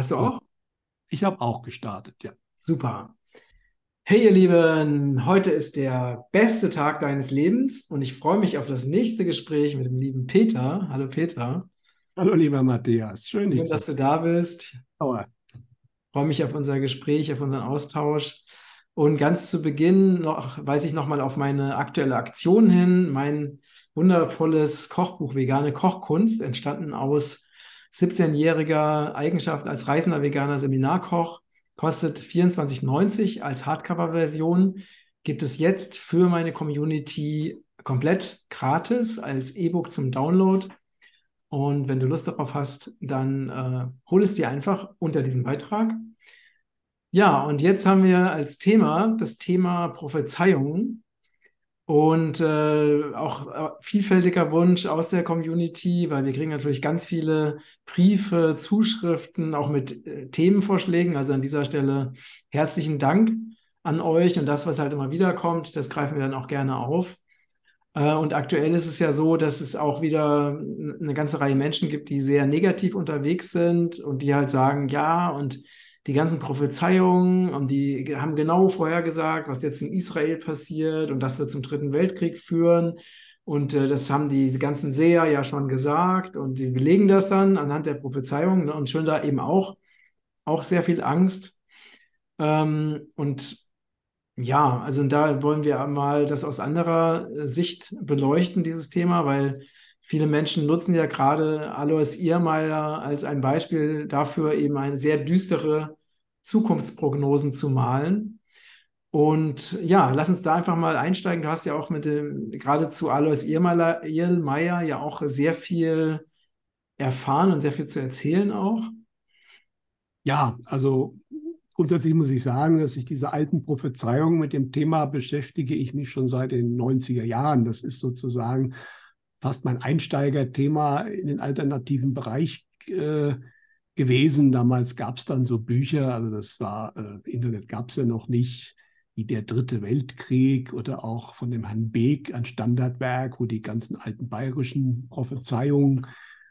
Hast du auch? Ich habe auch gestartet, ja. Super. Hey ihr Lieben, heute ist der beste Tag deines Lebens und ich freue mich auf das nächste Gespräch mit dem lieben Peter. Hallo Peter. Hallo lieber Matthias, schön, Schön, dass du da bist. Dauer. freue mich auf unser Gespräch, auf unseren Austausch. Und ganz zu Beginn noch, weise ich nochmal auf meine aktuelle Aktion hin. Mein wundervolles Kochbuch Vegane Kochkunst, entstanden aus 17-jähriger Eigenschaft als reisender veganer Seminarkoch, kostet 24,90 als Hardcover-Version. Gibt es jetzt für meine Community komplett gratis als E-Book zum Download. Und wenn du Lust darauf hast, dann äh, hol es dir einfach unter diesem Beitrag. Ja, und jetzt haben wir als Thema das Thema Prophezeiungen und äh, auch äh, vielfältiger Wunsch aus der Community, weil wir kriegen natürlich ganz viele Briefe, Zuschriften, auch mit äh, Themenvorschlägen. Also an dieser Stelle herzlichen Dank an euch und das, was halt immer wieder kommt, das greifen wir dann auch gerne auf. Äh, und aktuell ist es ja so, dass es auch wieder eine ganze Reihe Menschen gibt, die sehr negativ unterwegs sind und die halt sagen, ja, und die ganzen Prophezeiungen und die haben genau vorhergesagt, was jetzt in Israel passiert und das wird zum Dritten Weltkrieg führen. Und äh, das haben die ganzen Seher ja schon gesagt und die belegen das dann anhand der Prophezeiungen ne? und schon da eben auch, auch sehr viel Angst. Ähm, und ja, also da wollen wir mal das aus anderer Sicht beleuchten, dieses Thema, weil Viele Menschen nutzen ja gerade Alois Irrmeier als ein Beispiel dafür, eben eine sehr düstere Zukunftsprognosen zu malen. Und ja, lass uns da einfach mal einsteigen. Du hast ja auch mit dem, gerade Alois Irrmeier ja auch sehr viel erfahren und sehr viel zu erzählen auch. Ja, also grundsätzlich muss ich sagen, dass ich diese alten Prophezeiungen mit dem Thema beschäftige ich mich schon seit den 90er Jahren. Das ist sozusagen fast mein Einsteigerthema in den alternativen Bereich äh, gewesen. Damals gab es dann so Bücher, also das war, äh, Internet gab es ja noch nicht, wie der Dritte Weltkrieg oder auch von dem Herrn Beek ein Standardwerk, wo die ganzen alten bayerischen Prophezeiungen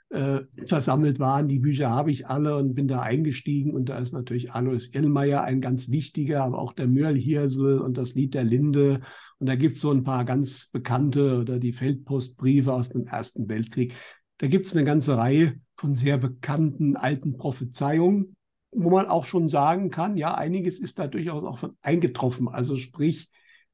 äh, versammelt waren. Die Bücher habe ich alle und bin da eingestiegen. Und da ist natürlich Alois Irlmeier ein ganz wichtiger, aber auch der Mörlhirsel und das Lied der Linde. Und da gibt es so ein paar ganz bekannte oder die Feldpostbriefe aus dem Ersten Weltkrieg. Da gibt es eine ganze Reihe von sehr bekannten alten Prophezeiungen, wo man auch schon sagen kann, ja, einiges ist da durchaus auch eingetroffen. Also sprich,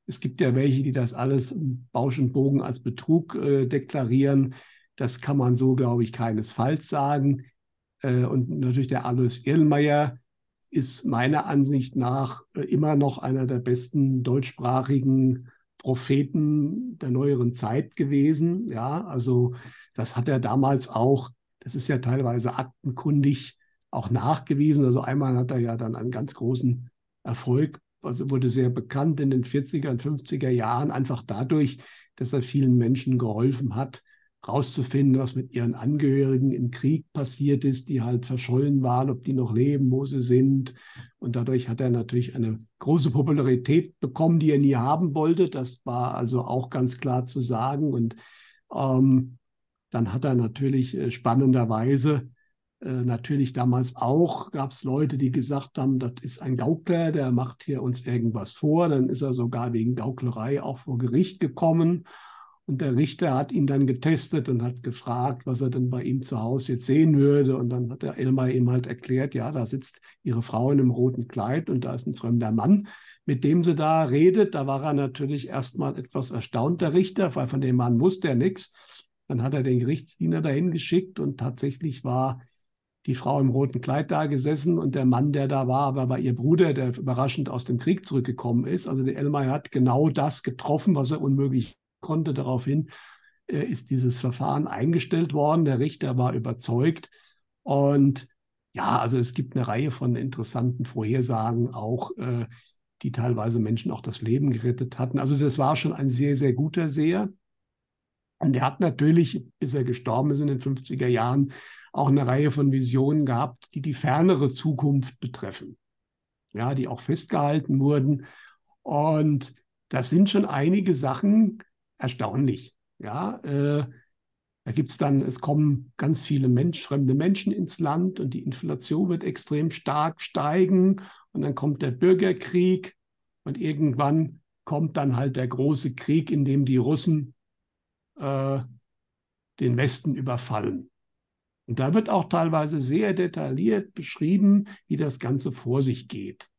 es gibt ja welche, die das alles im Bausch und Bogen als Betrug äh, deklarieren. Das kann man so, glaube ich, keinesfalls sagen. Äh, und natürlich der Alois Irlmeier ist meiner Ansicht nach äh, immer noch einer der besten deutschsprachigen Propheten der neueren Zeit gewesen. Ja, also das hat er damals auch, das ist ja teilweise aktenkundig auch nachgewiesen. Also einmal hat er ja dann einen ganz großen Erfolg, also wurde sehr bekannt in den 40er und 50er Jahren, einfach dadurch, dass er vielen Menschen geholfen hat, rauszufinden, was mit ihren Angehörigen im Krieg passiert ist, die halt verschollen waren, ob die noch leben, wo sie sind. Und dadurch hat er natürlich eine große Popularität bekommen, die er nie haben wollte. Das war also auch ganz klar zu sagen. Und ähm, dann hat er natürlich äh, spannenderweise äh, natürlich damals auch, gab es Leute, die gesagt haben, das ist ein Gaukler, der macht hier uns irgendwas vor. Dann ist er sogar wegen Gauklerei auch vor Gericht gekommen. Und der Richter hat ihn dann getestet und hat gefragt, was er denn bei ihm zu Hause jetzt sehen würde. Und dann hat der Elmar ihm halt erklärt, ja, da sitzt ihre Frau in einem roten Kleid und da ist ein fremder Mann, mit dem sie da redet. Da war er natürlich erstmal etwas erstaunt, der Richter, weil von dem Mann wusste er nichts. Dann hat er den Gerichtsdiener dahin geschickt und tatsächlich war die Frau im roten Kleid da gesessen und der Mann, der da war, war, war ihr Bruder, der überraschend aus dem Krieg zurückgekommen ist. Also der Elmar hat genau das getroffen, was er unmöglich konnte. Daraufhin äh, ist dieses Verfahren eingestellt worden. Der Richter war überzeugt. Und ja, also es gibt eine Reihe von interessanten Vorhersagen auch, äh, die teilweise Menschen auch das Leben gerettet hatten. Also das war schon ein sehr, sehr guter Seher. Und er hat natürlich, bis er gestorben ist in den 50er Jahren, auch eine Reihe von Visionen gehabt, die die fernere Zukunft betreffen. Ja, die auch festgehalten wurden. Und das sind schon einige Sachen, erstaunlich. Ja, äh, Da gibt es dann, es kommen ganz viele Mensch, fremde Menschen ins Land und die Inflation wird extrem stark steigen und dann kommt der Bürgerkrieg und irgendwann kommt dann halt der große Krieg, in dem die Russen äh, den Westen überfallen. Und da wird auch teilweise sehr detailliert beschrieben, wie das Ganze vor sich geht.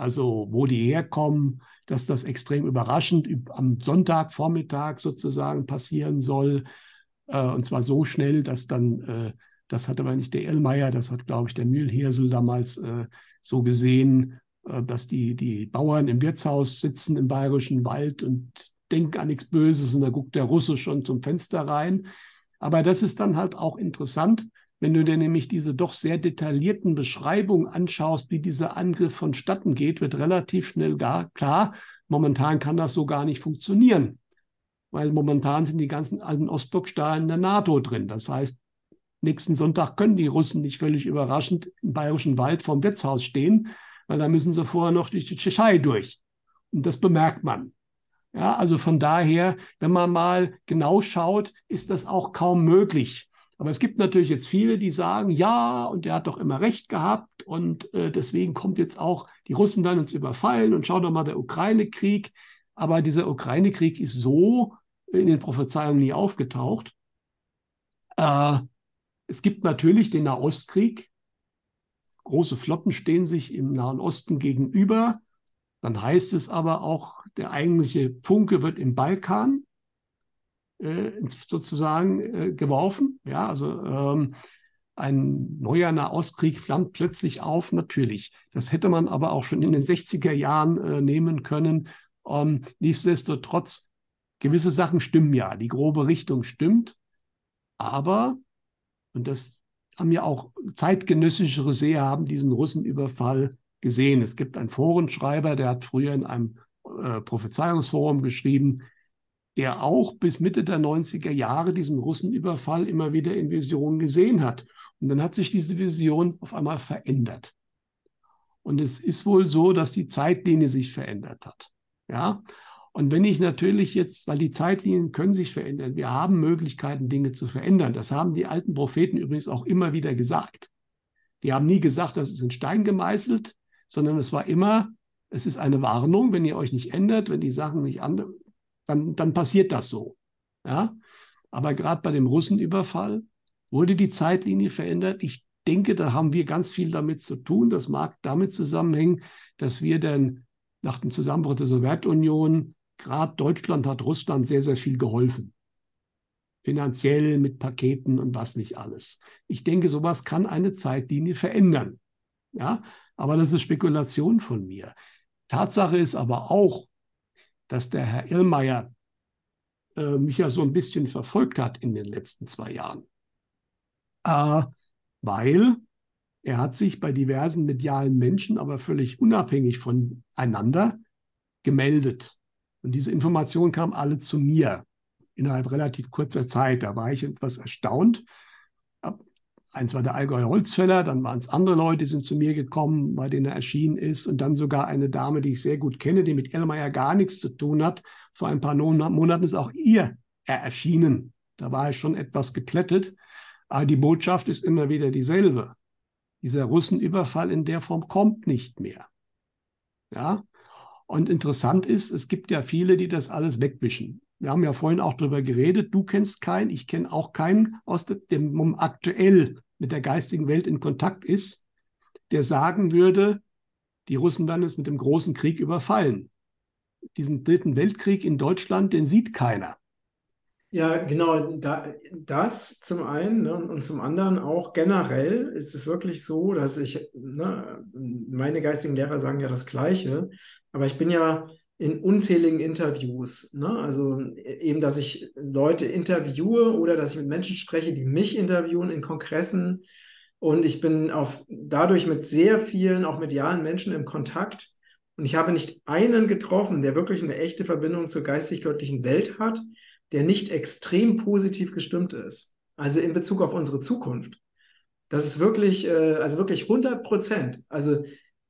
Also wo die herkommen, dass das extrem überraschend am Sonntagvormittag sozusagen passieren soll. Äh, und zwar so schnell, dass dann, äh, das hat aber nicht der Ellmeier, das hat, glaube ich, der Mühlhirsel damals äh, so gesehen, dass die, die Bauern im Wirtshaus sitzen im bayerischen Wald und denken an nichts Böses und da guckt der Russe schon zum Fenster rein. Aber das ist dann halt auch interessant, wenn du dir nämlich diese doch sehr detaillierten Beschreibungen anschaust, wie dieser Angriff vonstatten geht, wird relativ schnell gar klar, momentan kann das so gar nicht funktionieren. Weil momentan sind die ganzen alten Ostblockstaaten der NATO drin. Das heißt, nächsten Sonntag können die Russen nicht völlig überraschend im bayerischen Wald vorm Wirtshaus stehen, weil da müssen sie vorher noch durch die Tschechei durch. Und das bemerkt man. Ja, also von daher, wenn man mal genau schaut, ist das auch kaum möglich. Aber es gibt natürlich jetzt viele, die sagen, ja, und der hat doch immer recht gehabt und äh, deswegen kommt jetzt auch die Russen dann uns überfallen und schau doch mal der Ukraine-Krieg. Aber dieser Ukraine-Krieg ist so in den Prophezeiungen nie aufgetaucht. Äh, es gibt natürlich den Nahostkrieg. Große Flotten stehen sich im Nahen Osten gegenüber. Dann heißt es aber auch, der eigentliche Funke wird im Balkan äh, sozusagen äh, geworfen. Ja, also ähm, ein neuer Nahostkrieg flammt plötzlich auf, natürlich. Das hätte man aber auch schon in den 60er Jahren äh, nehmen können. Ähm, nichtsdestotrotz, gewisse Sachen stimmen ja, die grobe Richtung stimmt. Aber, und das haben ja auch zeitgenössische Seher haben diesen Russenüberfall gesehen. Es gibt einen Forenschreiber, der hat früher in einem äh, Prophezeiungsforum geschrieben, der auch bis Mitte der 90er Jahre diesen Russenüberfall immer wieder in Visionen gesehen hat. Und dann hat sich diese Vision auf einmal verändert. Und es ist wohl so, dass die Zeitlinie sich verändert hat. Ja. Und wenn ich natürlich jetzt, weil die Zeitlinien können sich verändern, wir haben Möglichkeiten, Dinge zu verändern. Das haben die alten Propheten übrigens auch immer wieder gesagt. Die haben nie gesagt, das ist in Stein gemeißelt, sondern es war immer, es ist eine Warnung, wenn ihr euch nicht ändert, wenn die Sachen nicht anders, dann, dann passiert das so. Ja? Aber gerade bei dem Russenüberfall wurde die Zeitlinie verändert. Ich denke, da haben wir ganz viel damit zu tun. Das mag damit zusammenhängen, dass wir dann nach dem Zusammenbruch der Sowjetunion, gerade Deutschland hat Russland sehr, sehr viel geholfen. Finanziell mit Paketen und was nicht alles. Ich denke, sowas kann eine Zeitlinie verändern. Ja, aber das ist Spekulation von mir. Tatsache ist aber auch, dass der Herr Irlmeier äh, mich ja so ein bisschen verfolgt hat in den letzten zwei Jahren. Äh, weil er hat sich bei diversen medialen Menschen, aber völlig unabhängig voneinander, gemeldet. Und diese Informationen kamen alle zu mir innerhalb relativ kurzer Zeit. Da war ich etwas erstaunt, eins war der Allgäuer Holzfäller, dann waren es andere Leute, die sind zu mir gekommen, bei denen er erschienen ist. Und dann sogar eine Dame, die ich sehr gut kenne, die mit Erlmeyer gar nichts zu tun hat. Vor ein paar Monaten ist auch ihr er erschienen. Da war ich schon etwas geplättet. Aber die Botschaft ist immer wieder dieselbe. Dieser Russenüberfall in der Form kommt nicht mehr. Ja. Und interessant ist, es gibt ja viele, die das alles wegwischen. Wir haben ja vorhin auch darüber geredet. Du kennst keinen, ich kenne auch keinen, aus dem, dem aktuell mit der geistigen Welt in Kontakt ist, der sagen würde, die Russen werden es mit dem großen Krieg überfallen. Diesen dritten Weltkrieg in Deutschland, den sieht keiner. Ja, genau, da, das zum einen ne, und zum anderen auch generell ist es wirklich so, dass ich, ne, meine geistigen Lehrer sagen ja das Gleiche, aber ich bin ja in unzähligen Interviews. Ne? Also eben, dass ich Leute interviewe oder dass ich mit Menschen spreche, die mich interviewen in Kongressen. Und ich bin auf, dadurch mit sehr vielen, auch medialen Menschen im Kontakt. Und ich habe nicht einen getroffen, der wirklich eine echte Verbindung zur geistig-göttlichen Welt hat, der nicht extrem positiv gestimmt ist. Also in Bezug auf unsere Zukunft. Das ist wirklich, äh, also wirklich 100 Prozent. Also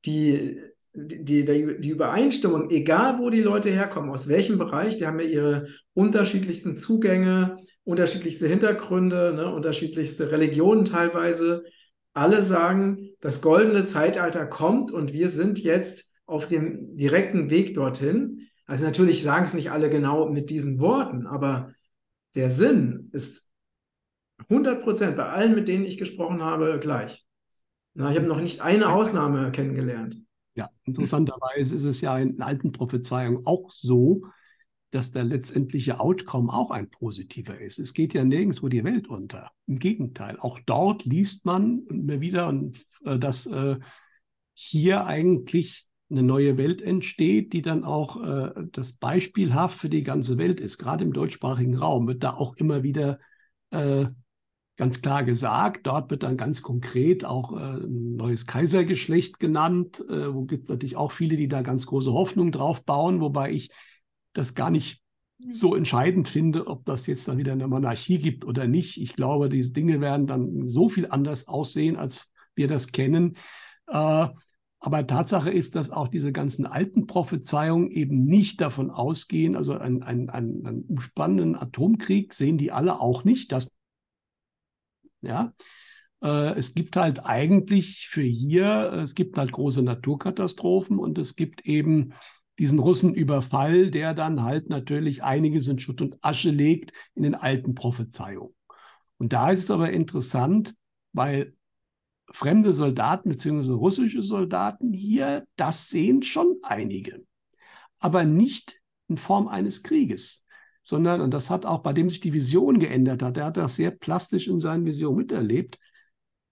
die, die, die, die Übereinstimmung, egal wo die Leute herkommen, aus welchem Bereich, die haben ja ihre unterschiedlichsten Zugänge unterschiedlichste Hintergründe, ne, unterschiedlichste Religionen teilweise. Alle sagen, das goldene Zeitalter kommt und wir sind jetzt auf dem direkten Weg dorthin. Also natürlich sagen es nicht alle genau mit diesen Worten, aber der Sinn ist 100 Prozent bei allen, mit denen ich gesprochen habe, gleich. Na, ich habe noch nicht eine Ausnahme kennengelernt. Interessanterweise ist es ja in alten Prophezeiungen auch so, dass der letztendliche Outcome auch ein positiver ist. Es geht ja nirgendwo die Welt unter. Im Gegenteil, auch dort liest man immer wieder, äh, dass äh, hier eigentlich eine neue Welt entsteht, die dann auch äh, das beispielhaft für die ganze Welt ist. Gerade im deutschsprachigen Raum wird da auch immer wieder ganz klar gesagt. Dort wird dann ganz konkret auch ein neues Kaisergeschlecht genannt. wo gibt es natürlich auch viele, die da ganz große Hoffnung drauf bauen, wobei ich das gar nicht so entscheidend finde, ob das jetzt dann wieder eine Monarchie gibt oder nicht. Ich glaube, diese Dinge werden dann so viel anders aussehen, als wir das kennen. Äh, aber Tatsache ist, dass auch diese ganzen alten Prophezeiungen eben nicht davon ausgehen, also einen, einen, einen umspannenden Atomkrieg sehen die alle auch nicht. Das, ja, äh, es gibt halt eigentlich für hier, es gibt halt große Naturkatastrophen und es gibt eben diesen Russenüberfall, der dann halt natürlich einiges in Schutt und Asche legt in den alten Prophezeiungen. Und da ist es aber interessant, weil fremde Soldaten bzw. russische Soldaten hier, das sehen schon einige, aber nicht in Form eines Krieges, sondern, und das hat auch bei dem sich die Vision geändert hat, er hat das sehr plastisch in seinen Visionen miterlebt,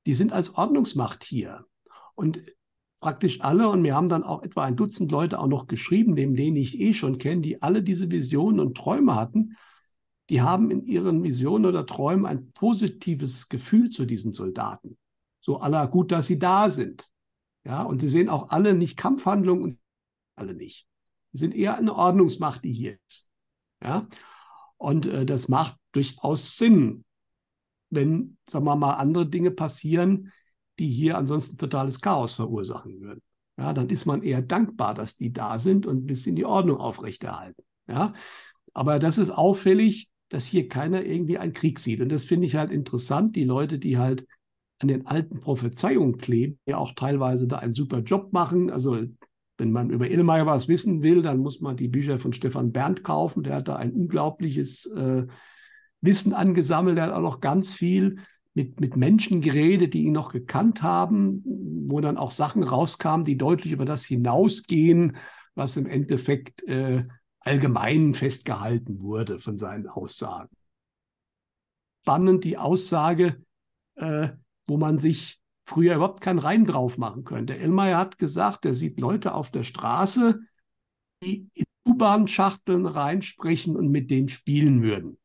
die sind als Ordnungsmacht hier. Und praktisch alle, und wir haben dann auch etwa ein Dutzend Leute auch noch geschrieben, neben denen ich eh schon kenne, die alle diese Visionen und Träume hatten, die haben in ihren Visionen oder Träumen ein positives Gefühl zu diesen Soldaten. So aller gut, dass sie da sind. Ja, und sie sehen auch alle nicht Kampfhandlungen und alle nicht. Sie sind eher eine Ordnungsmacht, die hier ist. Ja, und äh, das macht durchaus Sinn, wenn, sagen wir mal, andere Dinge passieren, die hier ansonsten totales Chaos verursachen würden. Ja, dann ist man eher dankbar, dass die da sind und ein bisschen die Ordnung aufrechterhalten. Ja, aber das ist auffällig, dass hier keiner irgendwie einen Krieg sieht. Und das finde ich halt interessant. Die Leute, die halt an den alten Prophezeiungen kleben, die auch teilweise da einen super Job machen. Also wenn man über Illmeier was wissen will, dann muss man die Bücher von Stefan Berndt kaufen. Der hat da ein unglaubliches äh, Wissen angesammelt. Der hat auch noch ganz viel mit, mit Menschen geredet, die ihn noch gekannt haben, wo dann auch Sachen rauskamen, die deutlich über das hinausgehen, was im Endeffekt äh, allgemein festgehalten wurde von seinen Aussagen. Spannend die Aussage, äh, wo man sich früher überhaupt keinen Reim drauf machen könnte. Elmeier hat gesagt, er sieht Leute auf der Straße, die in U-Bahn-Schachteln reinsprechen und mit denen spielen würden.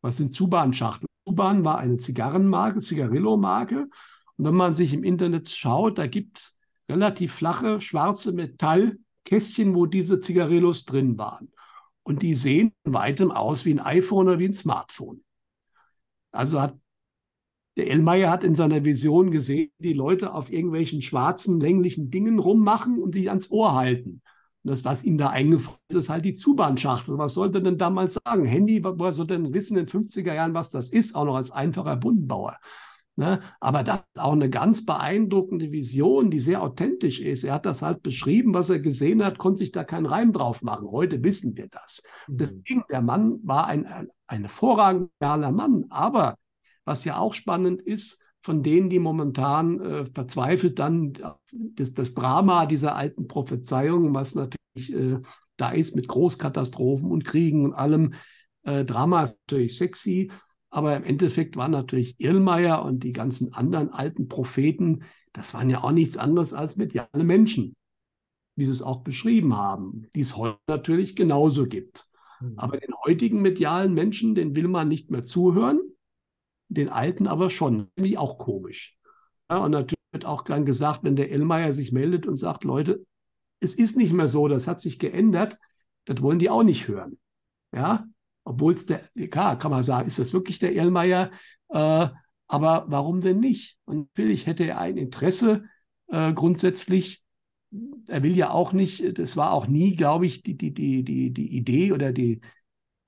Was sind U-Bahn-Schachteln? U-Bahn war eine Zigarrenmarke, Zigarillo-Marke. Und wenn man sich im Internet schaut, da gibt es relativ flache, schwarze Metallkästchen, wo diese Zigarillos drin waren. Und die sehen weitem aus wie ein iPhone oder wie ein Smartphone. Also hat der Elmeier hat in seiner Vision gesehen, die Leute auf irgendwelchen schwarzen, länglichen Dingen rummachen und sich ans Ohr halten. Und das, was ihm da eingefallen ist, ist halt die Zubahnschachtel. Was sollte denn damals sagen? Handy, woher sollte denn wissen in den 50er Jahren, was das ist, auch noch als einfacher Bundenbauer? Ne? Aber das ist auch eine ganz beeindruckende Vision, die sehr authentisch ist. Er hat das halt beschrieben, was er gesehen hat, konnte sich da keinen Reim drauf machen. Heute wissen wir das. Mhm. Deswegen, der Mann war ein, ein, ein hervorragender Mann. Aber was ja auch spannend ist, von denen, die momentan äh, verzweifelt dann das, das, Drama dieser alten Prophezeiungen, was natürlich äh, da ist mit Großkatastrophen und Kriegen und allem. Äh, Drama ist natürlich sexy, aber im Endeffekt waren natürlich Irlmeier und die ganzen anderen alten Propheten, das waren ja auch nichts anderes als mediale Menschen, wie sie es auch beschrieben haben, die es heute natürlich genauso gibt. Mhm. Aber den heutigen medialen Menschen, den will man nicht mehr zuhören den alten aber schon. Nämlich auch komisch. Ja, und natürlich wird auch dann gesagt, wenn der Ellmeier sich meldet und sagt, Leute, es ist nicht mehr so, das hat sich geändert, das wollen die auch nicht hören. Ja, obwohl es der, klar, kann man sagen, ist das wirklich der Ellmeier? Äh, aber warum denn nicht? Und natürlich hätte er ein Interesse äh, grundsätzlich. Er will ja auch nicht, das war auch nie, glaube ich, die, die, die, die Idee oder die,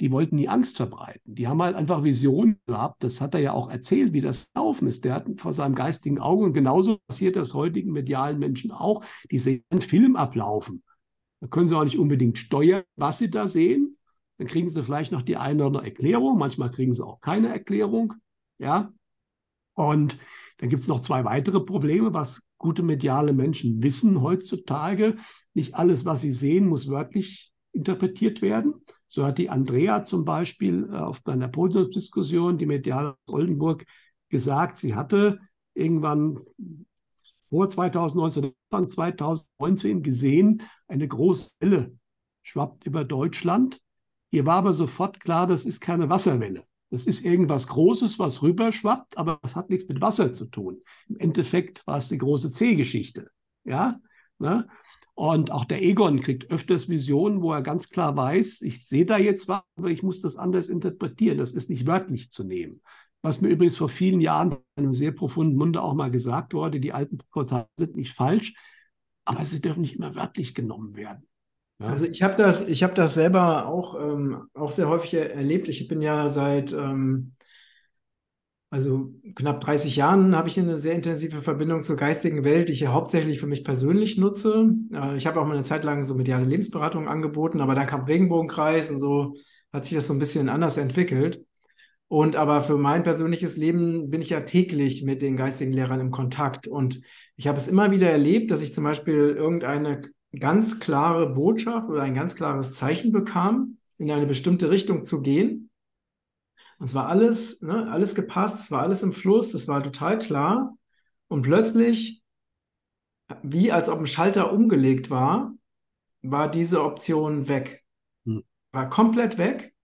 die wollten nie Angst verbreiten. Die haben halt einfach Visionen gehabt. Das hat er ja auch erzählt, wie das laufen ist. Der hat vor seinem geistigen Auge und genauso passiert das heutigen medialen Menschen auch. Die sehen einen Film ablaufen. Da können sie auch nicht unbedingt steuern, was sie da sehen. Dann kriegen sie vielleicht noch die eine oder andere Erklärung. Manchmal kriegen sie auch keine Erklärung. Ja. Und dann gibt es noch zwei weitere Probleme, was gute mediale Menschen wissen heutzutage. Nicht alles, was sie sehen, muss wörtlich interpretiert werden. So hat die Andrea zum Beispiel äh, auf einer Podiumsdiskussion, die Mediale aus Oldenburg, gesagt, sie hatte irgendwann vor 2019, Anfang 2019 gesehen, eine große Welle schwappt über Deutschland. Ihr war aber sofort klar, das ist keine Wasserwelle. Das ist irgendwas Großes, was rüberschwappt, aber das hat nichts mit Wasser zu tun. Im Endeffekt war es die große C-Geschichte. Ja, ne? Und auch der Egon kriegt öfters Visionen, wo er ganz klar weiß, ich sehe da jetzt was, aber ich muss das anders interpretieren. Das ist nicht wörtlich zu nehmen. Was mir übrigens vor vielen Jahren in einem sehr profunden Munde auch mal gesagt wurde, die alten Prophezeiungen sind nicht falsch, aber sie dürfen nicht immer wörtlich genommen werden. Ja. Also ich habe das, ich habe das selber auch, ähm, auch sehr häufig erlebt. Ich bin ja seit ähm, also knapp 30 Jahren habe ich eine sehr intensive Verbindung zur geistigen Welt, die ich ja hauptsächlich für mich persönlich nutze. Äh, ich habe auch mal eine Zeit lang so mediale Lebensberatung angeboten, aber dann kam Regenbogenkreis und so hat sich das so ein bisschen anders entwickelt. Und aber für mein persönliches Leben bin ich ja täglich mit den geistigen Lehrern im Kontakt. Und ich habe es immer wieder erlebt, dass ich zum Beispiel irgendeine ganz klare Botschaft oder ein ganz klares Zeichen bekam, in eine bestimmte Richtung zu gehen. Und es war alles, ne, alles gepasst, es war alles im Fluss, es war total klar. Und plötzlich, wie als ob ein Schalter umgelegt war, war diese Option weg. Hm. War komplett weg.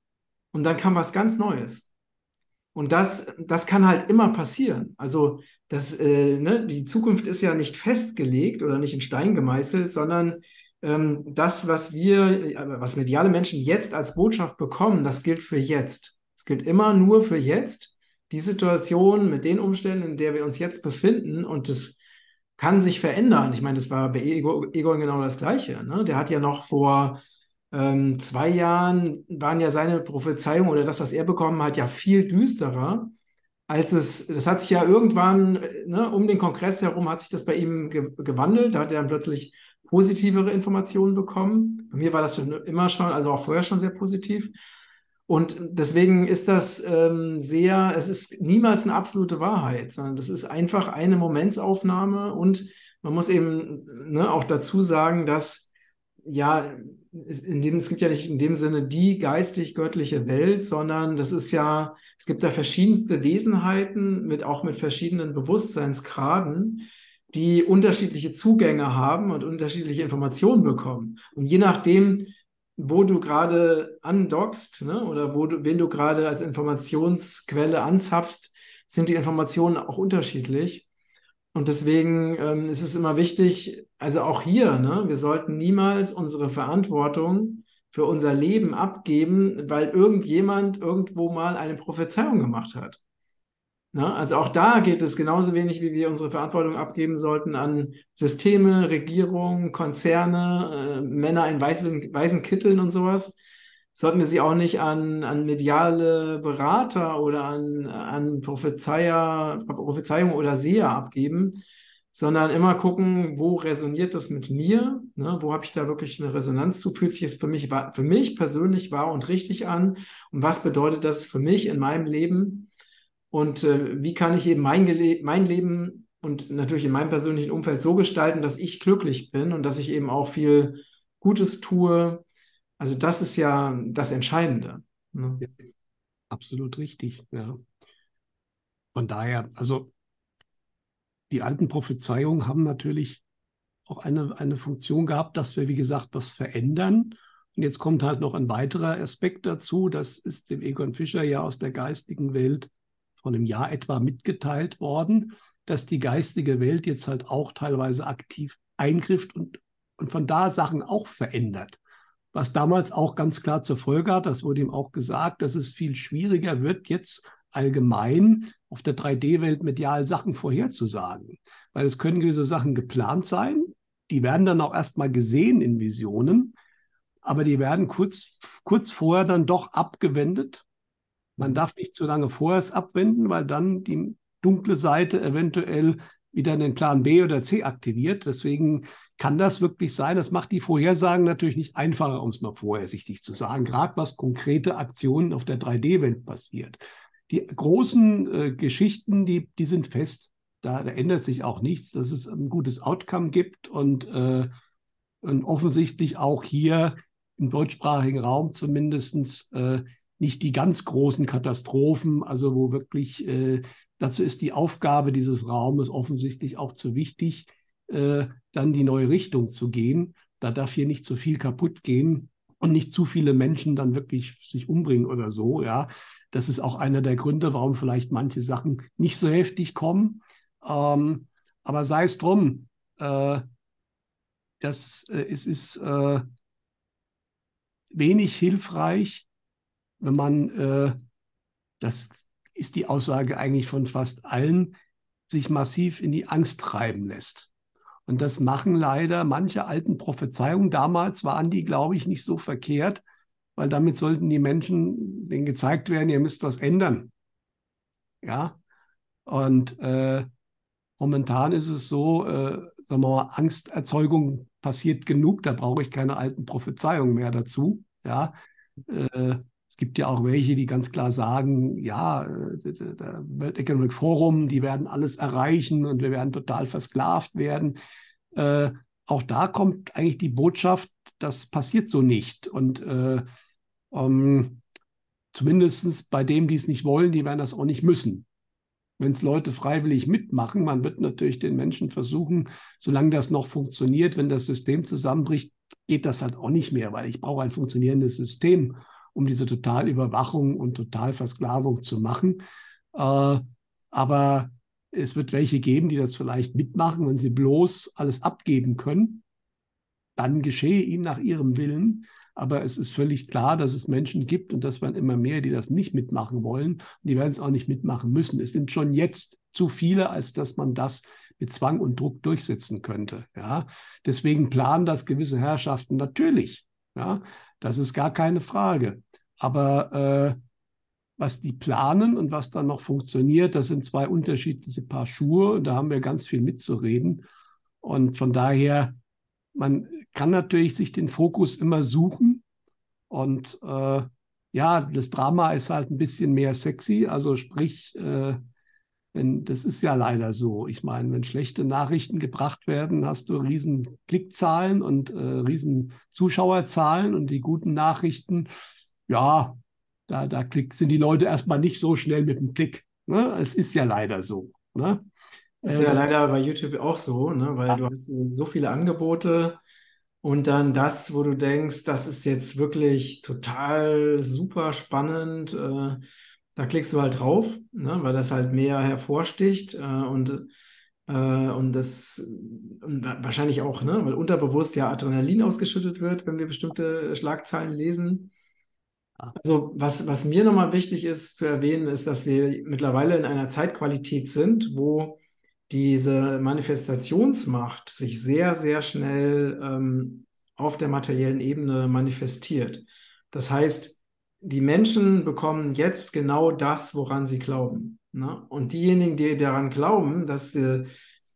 Und dann kam was ganz Neues. Und das, das kann halt immer passieren. Also das, äh, ne, die Zukunft ist ja nicht festgelegt oder nicht in Stein gemeißelt, sondern ähm, das, was wir, äh, was mediale Menschen jetzt als Botschaft bekommen, das gilt für jetzt. Es gilt immer nur für jetzt, die Situation mit den Umständen, in der wir uns jetzt befinden und das kann sich verändern. Ich meine, das war bei Egon genau das Gleiche. Ne? Der hat ja noch vor ähm, zwei Jahren, waren ja seine Prophezeiungen oder das, was er bekommen hat, ja viel düsterer. Als es, das hat sich ja irgendwann, ne, um den Kongress herum, hat sich das bei ihm ge gewandelt. Da hat er dann plötzlich positivere Informationen bekommen. Bei mir war das schon immer schon, also auch vorher schon sehr positiv. Und deswegen ist das ähm, sehr, es ist niemals eine absolute Wahrheit, sondern das ist einfach eine Momentsaufnahme und man muss eben ne, auch dazu sagen, dass ja, in dem, es gibt ja nicht in dem Sinne die geistig-göttliche Welt, sondern das ist ja, es gibt da verschiedenste Wesenheiten mit auch mit verschiedenen Bewusstseinsgraden, die unterschiedliche Zugänge haben und unterschiedliche Informationen bekommen. Und je nachdem, wo du gerade andockst ne, oder wo du, wen du gerade als Informationsquelle anzapfst, sind die Informationen auch unterschiedlich. Und deswegen ähm, ist es immer wichtig, also auch hier, ne, wir sollten niemals unsere Verantwortung für unser Leben abgeben, weil irgendjemand irgendwo mal eine Prophezeiung gemacht hat. Ne? Also auch da geht es genauso wenig, wie wir unsere Verantwortung abgeben sollten an Systeme, Regierungen, Konzerne, äh, Männer in weißen, weißen Kitteln und sowas. Sollten wir sie auch nicht an, an mediale Berater oder an, an Prophezeier, Prophezeiung oder Seher abgeben, sondern immer gucken, wo resoniert das mit mir, ne? wo habe ich da wirklich eine Resonanz zu, fühlt sich es für mich, für mich persönlich wahr und richtig an und was bedeutet das für mich in meinem Leben und äh, wie kann ich eben mein, mein Leben und natürlich in meinem persönlichen Umfeld so gestalten, dass ich glücklich bin und dass ich eben auch viel Gutes tue. Also das ist ja das Entscheidende. Ne? Absolut richtig, ja. Von daher, also die alten Prophezeiungen haben natürlich auch eine, eine Funktion gehabt, dass wir, wie gesagt, was verändern. Und jetzt kommt halt noch ein weiterer Aspekt dazu. Das ist dem Egon Fischer ja aus der geistigen Welt von einem Jahr etwa mitgeteilt worden, dass die geistige Welt jetzt halt auch teilweise aktiv eingrifft und, und von da Sachen auch verändert. Was damals auch ganz klar zur Folge hat, das wurde ihm auch gesagt, dass es viel schwieriger wird, jetzt allgemein auf der 3D-Welt medial Sachen vorherzusagen. Weil es können gewisse Sachen geplant sein, die werden dann auch erstmal gesehen in Visionen, aber die werden kurz, kurz vorher dann doch abgewendet. Man darf nicht zu lange vorher es abwenden, weil dann die dunkle Seite eventuell wieder den Plan B oder C aktiviert. Deswegen kann das wirklich sein. Das macht die Vorhersagen natürlich nicht einfacher, um es mal vorsichtig zu sagen, gerade was konkrete Aktionen auf der 3D-Welt passiert. Die großen äh, Geschichten, die, die sind fest. Da, da, ändert sich auch nichts, dass es ein gutes Outcome gibt und, äh, und offensichtlich auch hier im deutschsprachigen Raum zumindest äh, nicht die ganz großen Katastrophen, also wo wirklich, äh, dazu ist die Aufgabe dieses Raumes offensichtlich auch zu wichtig, äh, dann die neue Richtung zu gehen. Da darf hier nicht zu viel kaputt gehen und nicht zu viele Menschen dann wirklich sich umbringen oder so. Ja, das ist auch einer der Gründe, warum vielleicht manche Sachen nicht so heftig kommen. Ähm, aber sei es drum, äh, das, äh, es ist äh, wenig hilfreich, wenn man, äh, das ist die Aussage eigentlich von fast allen, sich massiv in die Angst treiben lässt. Und das machen leider manche alten Prophezeiungen. Damals waren die, glaube ich, nicht so verkehrt, weil damit sollten die Menschen denen gezeigt werden, ihr müsst was ändern. Ja. Und äh, momentan ist es so, äh, sagen wir mal, Angsterzeugung passiert genug, da brauche ich keine alten Prophezeiungen mehr dazu. Ja. Äh, es gibt ja auch welche, die ganz klar sagen, ja, äh, der World Economic Forum, die werden alles erreichen und wir werden total versklavt werden. Äh, auch da kommt eigentlich die Botschaft, das passiert so nicht. Und äh, um, zumindest bei denen, die es nicht wollen, die werden das auch nicht müssen. Wenn es Leute freiwillig mitmachen, man wird natürlich den Menschen versuchen, solange das noch funktioniert, wenn das System zusammenbricht, geht das halt auch nicht mehr, weil ich brauche ein funktionierendes System um diese Totalüberwachung und Totalversklavung zu machen. Äh, aber es wird welche geben, die das vielleicht mitmachen, wenn sie bloß alles abgeben können. Dann geschehe ihnen nach ihrem Willen. Aber es ist völlig klar, dass es Menschen gibt und das werden immer mehr, die das nicht mitmachen wollen. Die werden es auch nicht mitmachen müssen. Es sind schon jetzt zu viele, als dass man das mit Zwang und Druck durchsetzen könnte. Ja, deswegen planen das gewisse Herrschaften natürlich. Ja, das ist gar keine Frage. Aber äh, was die planen und was dann noch funktioniert, das sind zwei unterschiedliche Paar Schuhe. Da haben wir ganz viel mitzureden. Und von daher, man kann natürlich sich den Fokus immer suchen. Und äh, ja, das Drama ist halt ein bisschen mehr sexy. Also sprich, äh, wenn, das ist ja leider so. Ich meine, wenn schlechte Nachrichten gebracht werden, hast du riesen Klickzahlen und äh, riesen Zuschauerzahlen und die guten Nachrichten, ja, da, da klick, sind die Leute erstmal nicht so schnell mit dem Klick. Ne? Es ist ja leider so. Ne? Ist ja äh, leider bei YouTube auch so, ne? weil ja. du hast so viele Angebote und dann das, wo du denkst, das ist jetzt wirklich total super spannend. Äh, da klickst du halt drauf, ne, weil das halt mehr hervorsticht äh, und, äh, und das und wahrscheinlich auch, ne, weil unterbewusst ja Adrenalin ausgeschüttet wird, wenn wir bestimmte Schlagzeilen lesen. Also was, was mir nochmal wichtig ist zu erwähnen, ist, dass wir mittlerweile in einer Zeitqualität sind, wo diese Manifestationsmacht sich sehr, sehr schnell ähm, auf der materiellen Ebene manifestiert. Das heißt, die Menschen bekommen jetzt genau das, woran sie glauben. Ne? Und diejenigen, die daran glauben, dass die,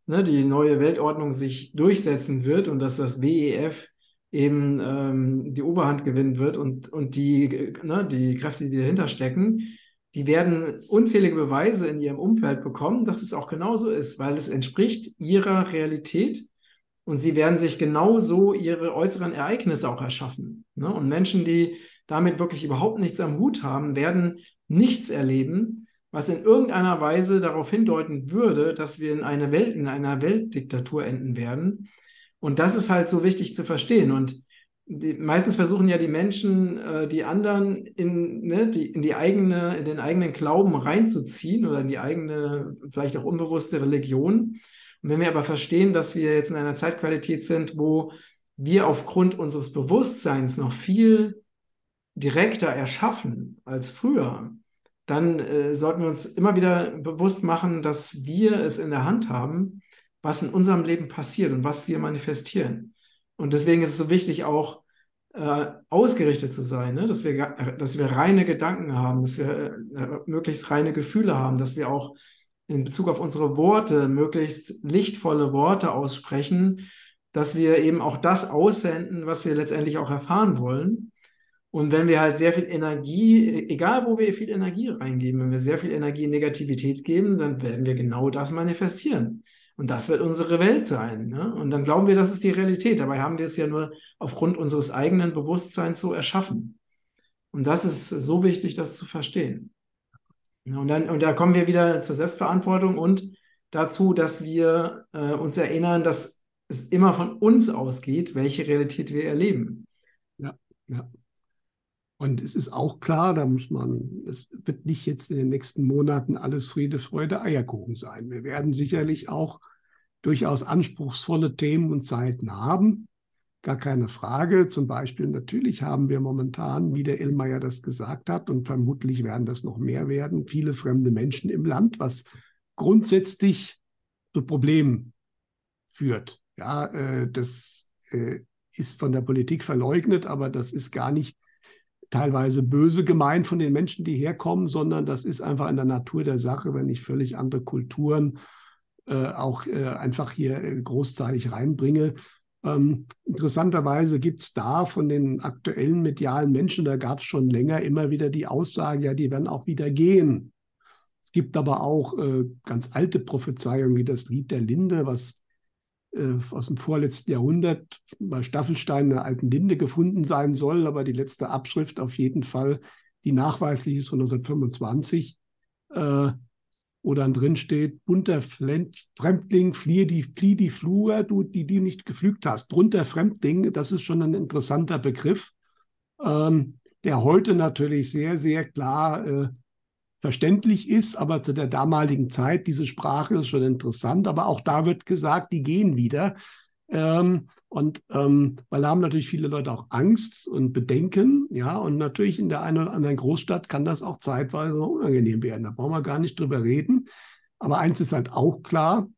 ne, die neue Weltordnung sich durchsetzen wird und dass das WEF eben ähm, die Oberhand gewinnen wird und, und die, ne, die Kräfte, die dahinter stecken, die werden unzählige Beweise in ihrem Umfeld bekommen, dass es auch genauso ist, weil es entspricht ihrer Realität und sie werden sich genauso ihre äußeren Ereignisse auch erschaffen. Ne? Und Menschen, die damit wirklich überhaupt nichts am Hut haben, werden nichts erleben, was in irgendeiner Weise darauf hindeuten würde, dass wir in einer Welt, in einer Weltdiktatur enden werden. Und das ist halt so wichtig zu verstehen. Und die, meistens versuchen ja die Menschen, äh, die anderen in, ne, die, in die eigene, in den eigenen Glauben reinzuziehen oder in die eigene, vielleicht auch unbewusste Religion. Und wenn wir aber verstehen, dass wir jetzt in einer Zeitqualität sind, wo wir aufgrund unseres Bewusstseins noch viel direkter erschaffen als früher, dann äh, sollten wir uns immer wieder bewusst machen, dass wir es in der Hand haben, was in unserem Leben passiert und was wir manifestieren. Und deswegen ist es so wichtig, auch äh, ausgerichtet zu sein, ne? dass, wir, dass wir reine Gedanken haben, dass wir äh, möglichst reine Gefühle haben, dass wir auch in Bezug auf unsere Worte möglichst lichtvolle Worte aussprechen, dass wir eben auch das aussenden, was wir letztendlich auch erfahren wollen. Und wenn wir halt sehr viel Energie, egal wo wir viel Energie reingeben, wenn wir sehr viel Energie in Negativität geben, dann werden wir genau das manifestieren. Und das wird unsere Welt sein. Ne? Und dann glauben wir, das ist die Realität. Dabei haben wir es ja nur aufgrund unseres eigenen Bewusstseins so erschaffen. Und das ist so wichtig, das zu verstehen. Und, dann, und da kommen wir wieder zur Selbstverantwortung und dazu, dass wir äh, uns erinnern, dass es immer von uns ausgeht, welche Realität wir erleben. Ja, ja. Und es ist auch klar, da muss man, es wird nicht jetzt in den nächsten Monaten alles Friede, Freude, Eierkuchen sein. Wir werden sicherlich auch durchaus anspruchsvolle Themen und Zeiten haben. Gar keine Frage. Zum Beispiel, natürlich haben wir momentan, wie der Illmeier das gesagt hat, und vermutlich werden das noch mehr werden, viele fremde Menschen im Land, was grundsätzlich zu Problemen führt. Ja, äh, das äh, ist von der Politik verleugnet, aber das ist gar nicht teilweise böse gemeint von den Menschen, die herkommen, sondern das ist einfach in der Natur der Sache, wenn ich völlig andere Kulturen äh, auch äh, einfach hier äh, großzeitig reinbringe. Ähm, interessanterweise gibt es da von den aktuellen medialen Menschen, da gab es schon länger immer wieder die Aussage, ja, die werden auch wieder gehen. Es gibt aber auch äh, ganz alte Prophezeiungen wie das Lied der Linde, was aus dem vorletzten Jahrhundert bei Staffelstein einer alten Linde gefunden sein soll, aber die letzte Abschrift auf jeden Fall, die nachweislich ist von 1925, äh, wo dann drin steht, bunter Fremdling, fliehe die, flieh die Flur, du, die du nicht geflügt hast. Drunter Fremdling, das ist schon ein interessanter Begriff, ähm, der heute natürlich sehr, sehr klar äh, verständlich ist, aber zu der damaligen Zeit, diese Sprache ist schon interessant, aber auch da wird gesagt, die gehen wieder. Ähm, und ähm, weil da haben natürlich viele Leute auch Angst und Bedenken, ja, und natürlich in der einen oder anderen Großstadt kann das auch zeitweise unangenehm werden. Da brauchen wir gar nicht drüber reden. Aber eins ist halt auch klar,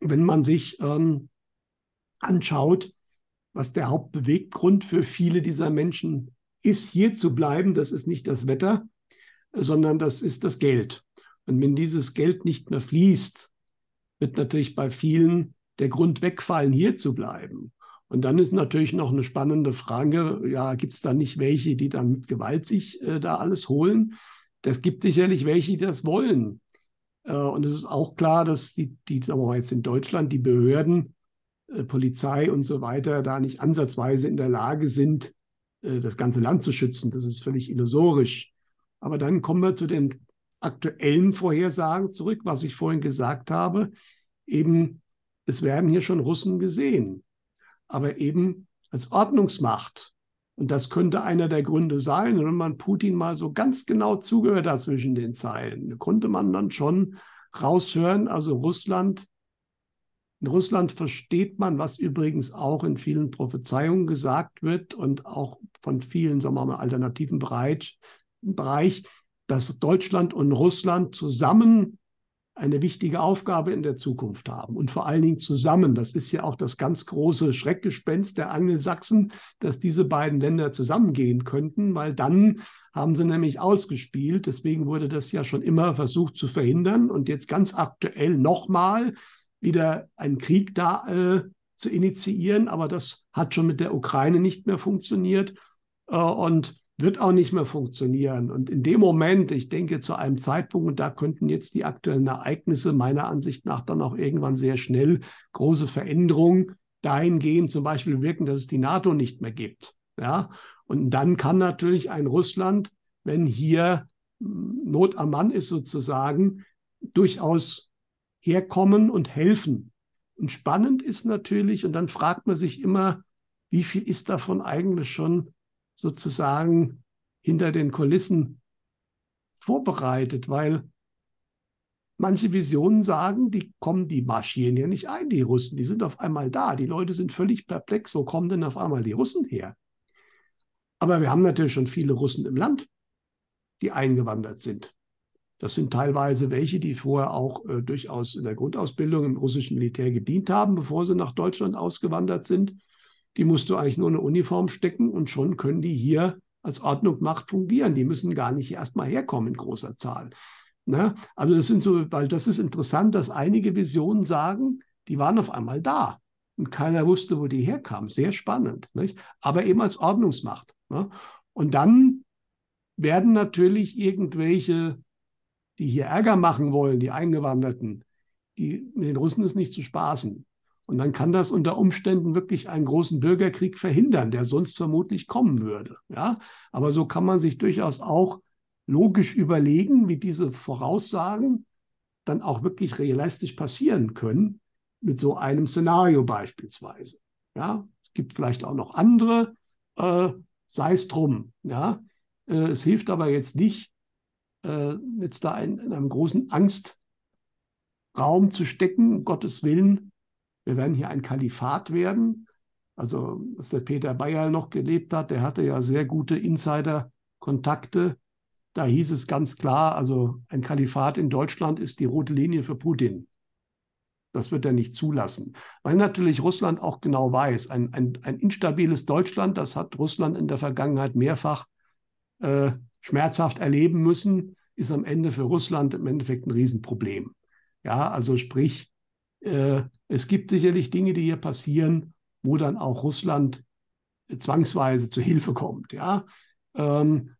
wenn man sich ähm, anschaut, was der Hauptbeweggrund für viele dieser Menschen ist, hier zu bleiben, das ist nicht das Wetter, sondern das ist das Geld. Und wenn dieses Geld nicht mehr fließt, wird natürlich bei vielen der Grund wegfallen, hier zu bleiben. Und dann ist natürlich noch eine spannende Frage, ja, gibt es da nicht welche, die dann mit Gewalt sich äh, da alles holen? Das gibt sicherlich welche, die das wollen. Äh, und es ist auch klar, dass die, die sagen wir mal jetzt in Deutschland, die Behörden, äh, Polizei und so weiter, da nicht ansatzweise in der Lage sind, äh, das ganze Land zu schützen. Das ist völlig illusorisch. Aber dann kommen wir zu den aktuellen Vorhersagen zurück, was ich vorhin gesagt habe. Eben, es werden hier schon Russen gesehen, aber eben als Ordnungsmacht. Und das könnte einer der Gründe sein. Und wenn man Putin mal so ganz genau zugehört hat zwischen den Zeilen, konnte man dann schon raushören, also Russland in Russland versteht man, was übrigens auch in vielen Prophezeiungen gesagt wird und auch von vielen, sagen wir mal, alternativen Bereich, Bereich, dass Deutschland und Russland zusammen eine wichtige Aufgabe in der Zukunft haben und vor allen Dingen zusammen. Das ist ja auch das ganz große Schreckgespenst der Angelsachsen, dass diese beiden Länder zusammengehen könnten, weil dann haben sie nämlich ausgespielt. Deswegen wurde das ja schon immer versucht zu verhindern und jetzt ganz aktuell nochmal wieder einen Krieg da äh, zu initiieren. Aber das hat schon mit der Ukraine nicht mehr funktioniert. Äh, und wird auch nicht mehr funktionieren. Und in dem Moment, ich denke zu einem Zeitpunkt, und da könnten jetzt die aktuellen Ereignisse meiner Ansicht nach dann auch irgendwann sehr schnell große Veränderungen dahingehend zum Beispiel wirken, dass es die NATO nicht mehr gibt. Ja? Und dann kann natürlich ein Russland, wenn hier hm, Not am Mann ist sozusagen, durchaus herkommen und helfen. Und spannend ist natürlich, und dann fragt man sich immer, wie viel ist davon eigentlich schon sozusagen hinter den Kulissen vorbereitet, weil manche Visionen sagen, die kommen, die marschieren ja nicht ein, die Russen, die sind auf einmal da. Die Leute sind völlig perplex, wo kommen denn auf einmal die Russen her? Aber wir haben natürlich schon viele Russen im Land, die eingewandert sind. Das sind teilweise welche, die vorher auch äh, durchaus in der Grundausbildung im russischen Militär gedient haben, bevor sie nach Deutschland ausgewandert sind. Die musst du eigentlich nur in eine Uniform stecken und schon können die hier als Ordnung Macht fungieren. Die müssen gar nicht erstmal herkommen in großer Zahl. Ne? Also das sind so, weil das ist interessant, dass einige Visionen sagen, die waren auf einmal da und keiner wusste, wo die herkamen. Sehr spannend, nicht? aber eben als Ordnungsmacht. Ne? Und dann werden natürlich irgendwelche, die hier Ärger machen wollen, die Eingewanderten, die mit den Russen ist nicht zu spaßen. Und dann kann das unter Umständen wirklich einen großen Bürgerkrieg verhindern, der sonst vermutlich kommen würde. Ja? Aber so kann man sich durchaus auch logisch überlegen, wie diese Voraussagen dann auch wirklich realistisch passieren können, mit so einem Szenario beispielsweise. Ja? Es gibt vielleicht auch noch andere, äh, sei es drum. Ja? Äh, es hilft aber jetzt nicht, äh, jetzt da in, in einem großen Angstraum zu stecken, um Gottes Willen, wir werden hier ein Kalifat werden. Also, was der Peter Bayer noch gelebt hat, der hatte ja sehr gute Insider-Kontakte. Da hieß es ganz klar, also ein Kalifat in Deutschland ist die rote Linie für Putin. Das wird er nicht zulassen. Weil natürlich Russland auch genau weiß, ein, ein, ein instabiles Deutschland, das hat Russland in der Vergangenheit mehrfach äh, schmerzhaft erleben müssen, ist am Ende für Russland im Endeffekt ein Riesenproblem. Ja, also sprich, es gibt sicherlich Dinge, die hier passieren, wo dann auch Russland zwangsweise zu Hilfe kommt. Ja, ähm,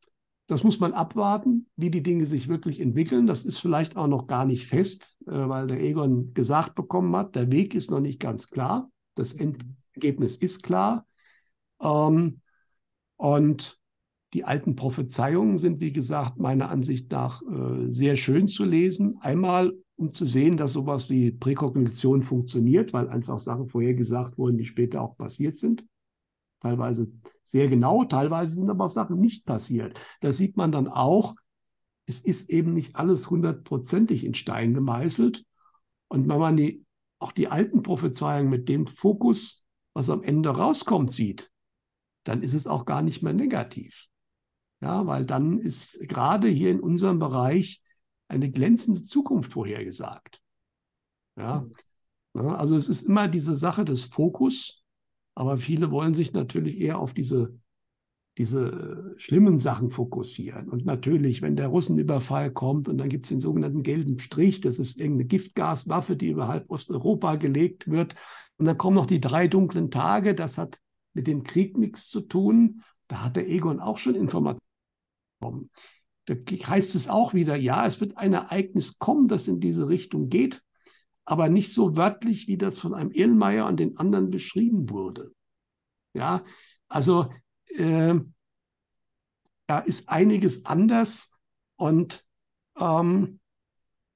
das muss man abwarten, wie die Dinge sich wirklich entwickeln. Das ist vielleicht auch noch gar nicht fest, äh, weil der Egon gesagt bekommen hat, der Weg ist noch nicht ganz klar. Das Endergebnis ist klar. Ähm, und die alten Prophezeiungen sind, wie gesagt, meiner Ansicht nach äh, sehr schön zu lesen. Einmal, um zu sehen, dass sowas wie Präkognition funktioniert, weil einfach Sachen vorhergesagt wurden, die später auch passiert sind. Teilweise sehr genau, teilweise sind aber auch Sachen nicht passiert. Da sieht man dann auch, es ist eben nicht alles hundertprozentig in Stein gemeißelt. Und wenn man die, auch die alten Prophezeiungen mit dem Fokus, was am Ende rauskommt, sieht, dann ist es auch gar nicht mehr negativ. Ja, weil dann ist gerade hier in unserem Bereich eine glänzende Zukunft vorhergesagt. Ja, also es ist immer diese Sache des Fokus, aber viele wollen sich natürlich eher auf diese, diese schlimmen Sachen fokussieren. Und natürlich, wenn der Russenüberfall kommt und dann gibt es den sogenannten gelben Strich, das ist irgendeine Giftgaswaffe, die über halb Osteuropa gelegt wird. Und dann kommen noch die drei dunklen Tage, das hat mit dem Krieg nichts zu tun. Da hat der Egon auch schon Informationen kommen. Da heißt es auch wieder, ja, es wird ein Ereignis kommen, das in diese Richtung geht, aber nicht so wörtlich, wie das von einem Irlmeier und den anderen beschrieben wurde. Ja, also äh, da ist einiges anders und ähm,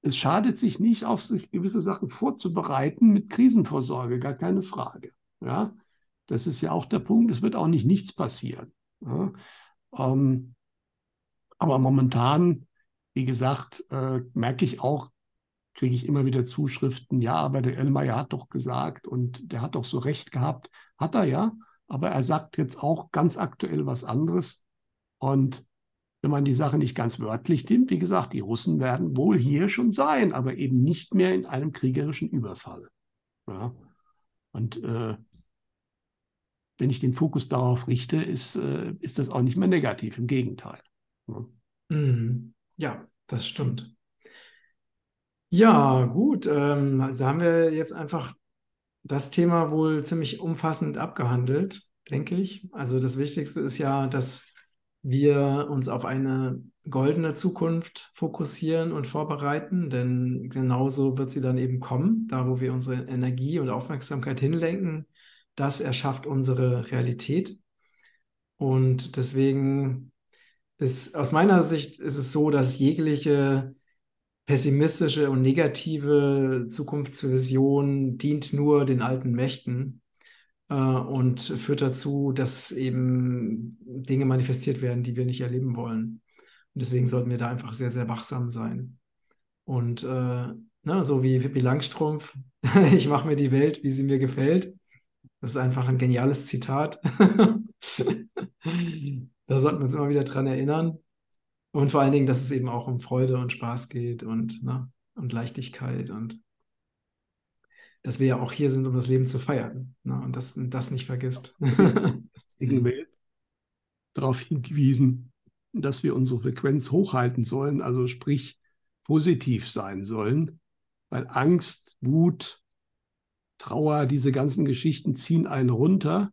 es schadet sich nicht, auf sich gewisse Sachen vorzubereiten mit Krisenvorsorge, gar keine Frage. Ja, das ist ja auch der Punkt. Es wird auch nicht nichts passieren. Ja? Ähm, aber momentan, wie gesagt, äh, merke ich auch, kriege ich immer wieder Zuschriften, ja, aber der Elmeier hat doch gesagt und der hat doch so recht gehabt. Hat er ja, aber er sagt jetzt auch ganz aktuell was anderes. Und wenn man die Sache nicht ganz wörtlich nimmt, wie gesagt, die Russen werden wohl hier schon sein, aber eben nicht mehr in einem kriegerischen Überfall. Ja. Und äh, wenn ich den Fokus darauf richte, ist, äh, ist das auch nicht mehr negativ, im Gegenteil. Mhm. Ja, das stimmt. Ja, gut. Ähm, also haben wir jetzt einfach das Thema wohl ziemlich umfassend abgehandelt, denke ich. Also das Wichtigste ist ja, dass wir uns auf eine goldene Zukunft fokussieren und vorbereiten, denn genauso wird sie dann eben kommen. Da, wo wir unsere Energie und Aufmerksamkeit hinlenken, das erschafft unsere Realität. Und deswegen ist aus meiner Sicht ist es so, dass jegliche pessimistische und negative Zukunftsvision dient nur den alten Mächten äh, und führt dazu, dass eben Dinge manifestiert werden, die wir nicht erleben wollen. Und deswegen sollten wir da einfach sehr, sehr wachsam sein. Und äh, ne, so wie Pippi Langstrumpf, ich mache mir die Welt, wie sie mir gefällt. Das ist einfach ein geniales Zitat. Da sollten wir uns immer wieder dran erinnern. Und vor allen Dingen, dass es eben auch um Freude und Spaß geht und, ne, und Leichtigkeit. Und dass wir ja auch hier sind, um das Leben zu feiern ne? und das, das nicht vergisst. Welt darauf hingewiesen, dass wir unsere Frequenz hochhalten sollen, also sprich positiv sein sollen, weil Angst, Wut, Trauer, diese ganzen Geschichten ziehen einen runter.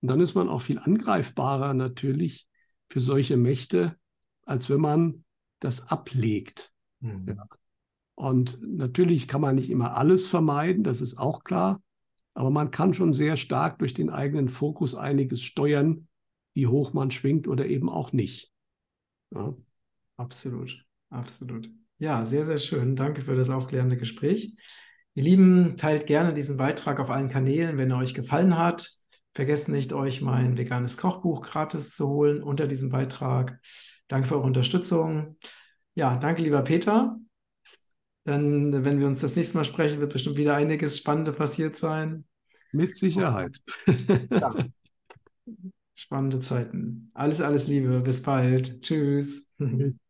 Und dann ist man auch viel angreifbarer natürlich für solche Mächte, als wenn man das ablegt. Mhm. Ja. Und natürlich kann man nicht immer alles vermeiden, das ist auch klar. Aber man kann schon sehr stark durch den eigenen Fokus einiges steuern, wie hoch man schwingt oder eben auch nicht. Ja. Absolut, absolut. Ja, sehr, sehr schön. Danke für das aufklärende Gespräch. Ihr Lieben, teilt gerne diesen Beitrag auf allen Kanälen, wenn er euch gefallen hat. Vergesst nicht, euch mein veganes Kochbuch gratis zu holen unter diesem Beitrag. Danke für eure Unterstützung. Ja, danke, lieber Peter. Dann, wenn wir uns das nächste Mal sprechen, wird bestimmt wieder einiges Spannendes passiert sein. Mit Sicherheit. Ja. Spannende Zeiten. Alles, alles Liebe. Bis bald. Tschüss.